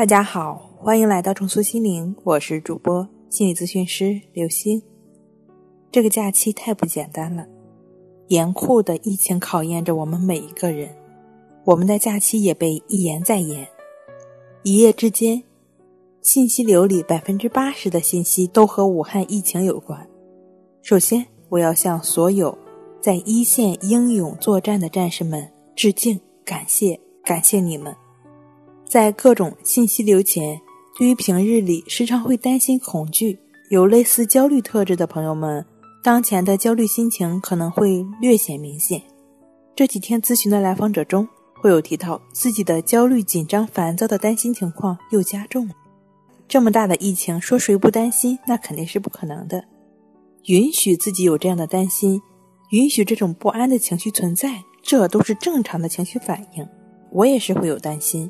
大家好，欢迎来到重塑心灵，我是主播心理咨询师刘星。这个假期太不简单了，严酷的疫情考验着我们每一个人，我们的假期也被一延再延。一夜之间，信息流里百分之八十的信息都和武汉疫情有关。首先，我要向所有在一线英勇作战的战士们致敬，感谢，感谢你们。在各种信息流前，对于平日里时常会担心、恐惧、有类似焦虑特质的朋友们，当前的焦虑心情可能会略显明显。这几天咨询的来访者中，会有提到自己的焦虑、紧张、烦躁的担心情况又加重了。这么大的疫情，说谁不担心，那肯定是不可能的。允许自己有这样的担心，允许这种不安的情绪存在，这都是正常的情绪反应。我也是会有担心。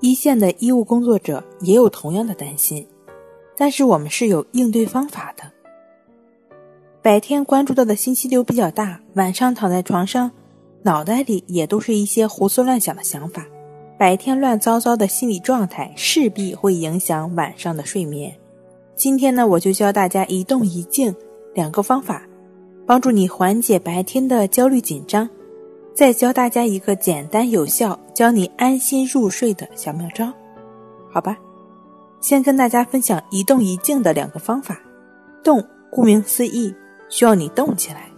一线的医务工作者也有同样的担心，但是我们是有应对方法的。白天关注到的信息流比较大，晚上躺在床上，脑袋里也都是一些胡思乱想的想法，白天乱糟糟的心理状态势必会影响晚上的睡眠。今天呢，我就教大家一动一静两个方法，帮助你缓解白天的焦虑紧张。再教大家一个简单有效、教你安心入睡的小妙招，好吧？先跟大家分享一动一静的两个方法。动，顾名思义，需要你动起来。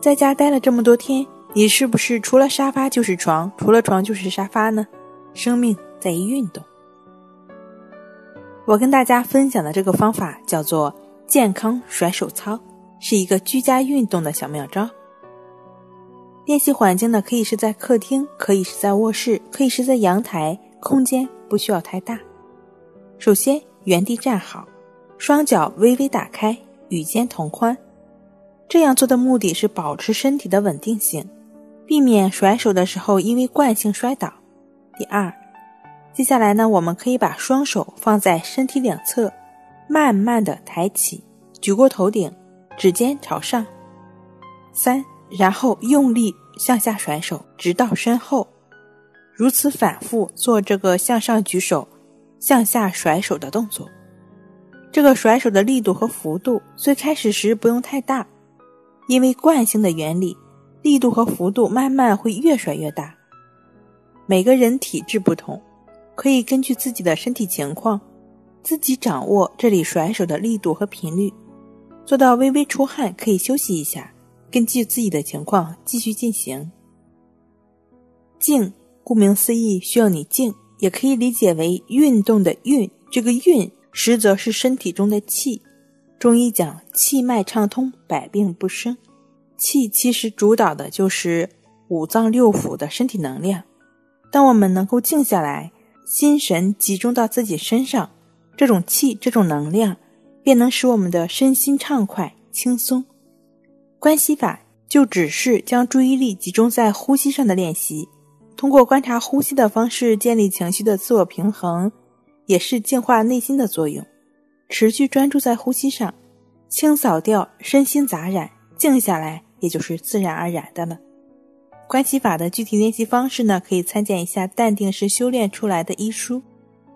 在家待了这么多天，你是不是除了沙发就是床，除了床就是沙发呢？生命在于运动。我跟大家分享的这个方法叫做健康甩手操，是一个居家运动的小妙招。练习环境呢，可以是在客厅，可以是在卧室，可以是在阳台，空间不需要太大。首先，原地站好，双脚微微打开，与肩同宽。这样做的目的是保持身体的稳定性，避免甩手的时候因为惯性摔倒。第二，接下来呢，我们可以把双手放在身体两侧，慢慢的抬起，举过头顶，指尖朝上。三。然后用力向下甩手，直到身后，如此反复做这个向上举手、向下甩手的动作。这个甩手的力度和幅度，最开始时不用太大，因为惯性的原理，力度和幅度慢慢会越甩越大。每个人体质不同，可以根据自己的身体情况，自己掌握这里甩手的力度和频率。做到微微出汗，可以休息一下。根据自己的情况继续进行。静，顾名思义，需要你静，也可以理解为运动的运。这个运实则是身体中的气。中医讲气脉畅通，百病不生。气其实主导的就是五脏六腑的身体能量。当我们能够静下来，心神集中到自己身上，这种气，这种能量，便能使我们的身心畅快、轻松。关系法就只是将注意力集中在呼吸上的练习，通过观察呼吸的方式建立情绪的自我平衡，也是净化内心的作用。持续专注在呼吸上，清扫掉身心杂染，静下来也就是自然而然的了。关系法的具体练习方式呢，可以参见一下《淡定是修炼出来的》医书。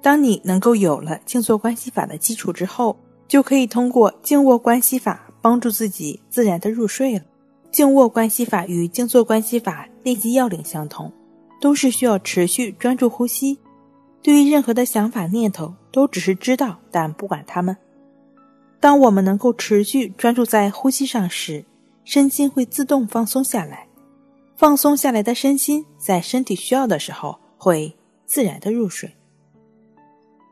当你能够有了静坐关系法的基础之后，就可以通过静卧关系法。帮助自己自然的入睡了。静卧关系法与静坐关系法练习要领相同，都是需要持续专注呼吸。对于任何的想法念头，都只是知道，但不管它们。当我们能够持续专注在呼吸上时，身心会自动放松下来。放松下来的身心，在身体需要的时候，会自然的入睡。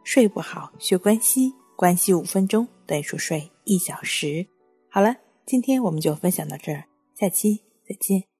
睡不好学关系，关系五分钟等于熟睡一小时。好了，今天我们就分享到这儿，下期再见。